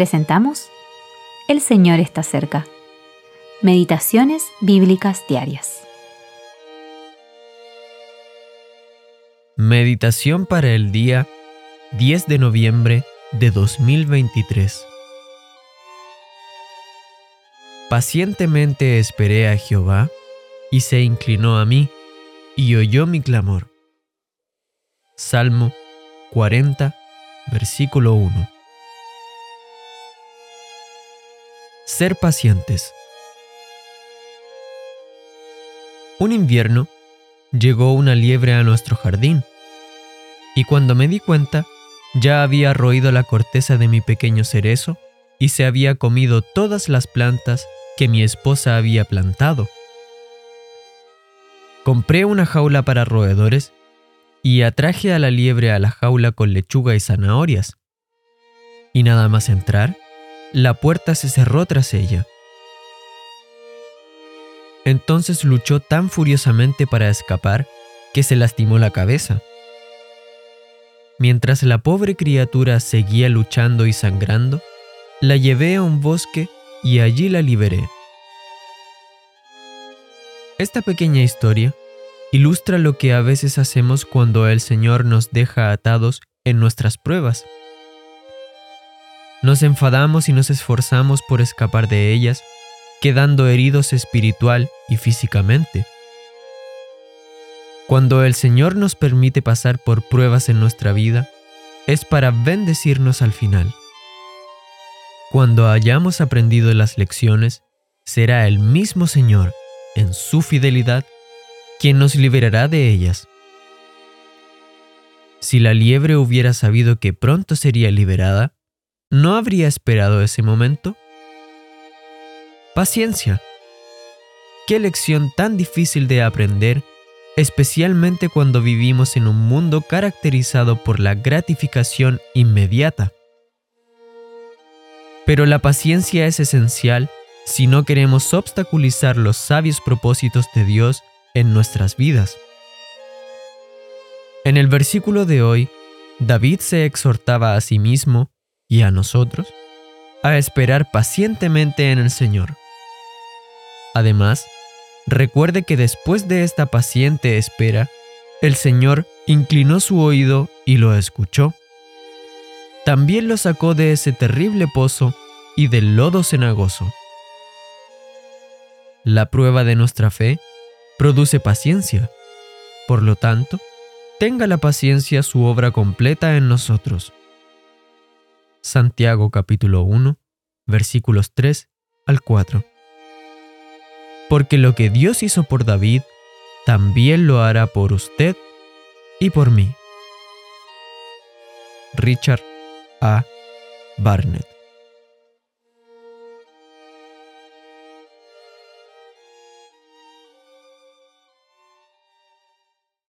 presentamos El Señor está cerca. Meditaciones Bíblicas Diarias. Meditación para el día 10 de noviembre de 2023. Pacientemente esperé a Jehová, y se inclinó a mí, y oyó mi clamor. Salmo 40, versículo 1. Ser pacientes. Un invierno llegó una liebre a nuestro jardín, y cuando me di cuenta, ya había roído la corteza de mi pequeño cerezo y se había comido todas las plantas que mi esposa había plantado. Compré una jaula para roedores y atraje a la liebre a la jaula con lechuga y zanahorias. Y nada más entrar, la puerta se cerró tras ella. Entonces luchó tan furiosamente para escapar que se lastimó la cabeza. Mientras la pobre criatura seguía luchando y sangrando, la llevé a un bosque y allí la liberé. Esta pequeña historia ilustra lo que a veces hacemos cuando el Señor nos deja atados en nuestras pruebas. Nos enfadamos y nos esforzamos por escapar de ellas, quedando heridos espiritual y físicamente. Cuando el Señor nos permite pasar por pruebas en nuestra vida, es para bendecirnos al final. Cuando hayamos aprendido las lecciones, será el mismo Señor, en su fidelidad, quien nos liberará de ellas. Si la liebre hubiera sabido que pronto sería liberada, ¿no habría esperado ese momento? Paciencia. Qué lección tan difícil de aprender, especialmente cuando vivimos en un mundo caracterizado por la gratificación inmediata. Pero la paciencia es esencial si no queremos obstaculizar los sabios propósitos de Dios en nuestras vidas. En el versículo de hoy, David se exhortaba a sí mismo y a nosotros a esperar pacientemente en el Señor. Además, recuerde que después de esta paciente espera, el Señor inclinó su oído y lo escuchó. También lo sacó de ese terrible pozo y del lodo cenagoso. La prueba de nuestra fe produce paciencia. Por lo tanto, tenga la paciencia su obra completa en nosotros. Santiago capítulo 1, versículos 3 al 4. Porque lo que Dios hizo por David, también lo hará por usted y por mí. Richard A. Barnett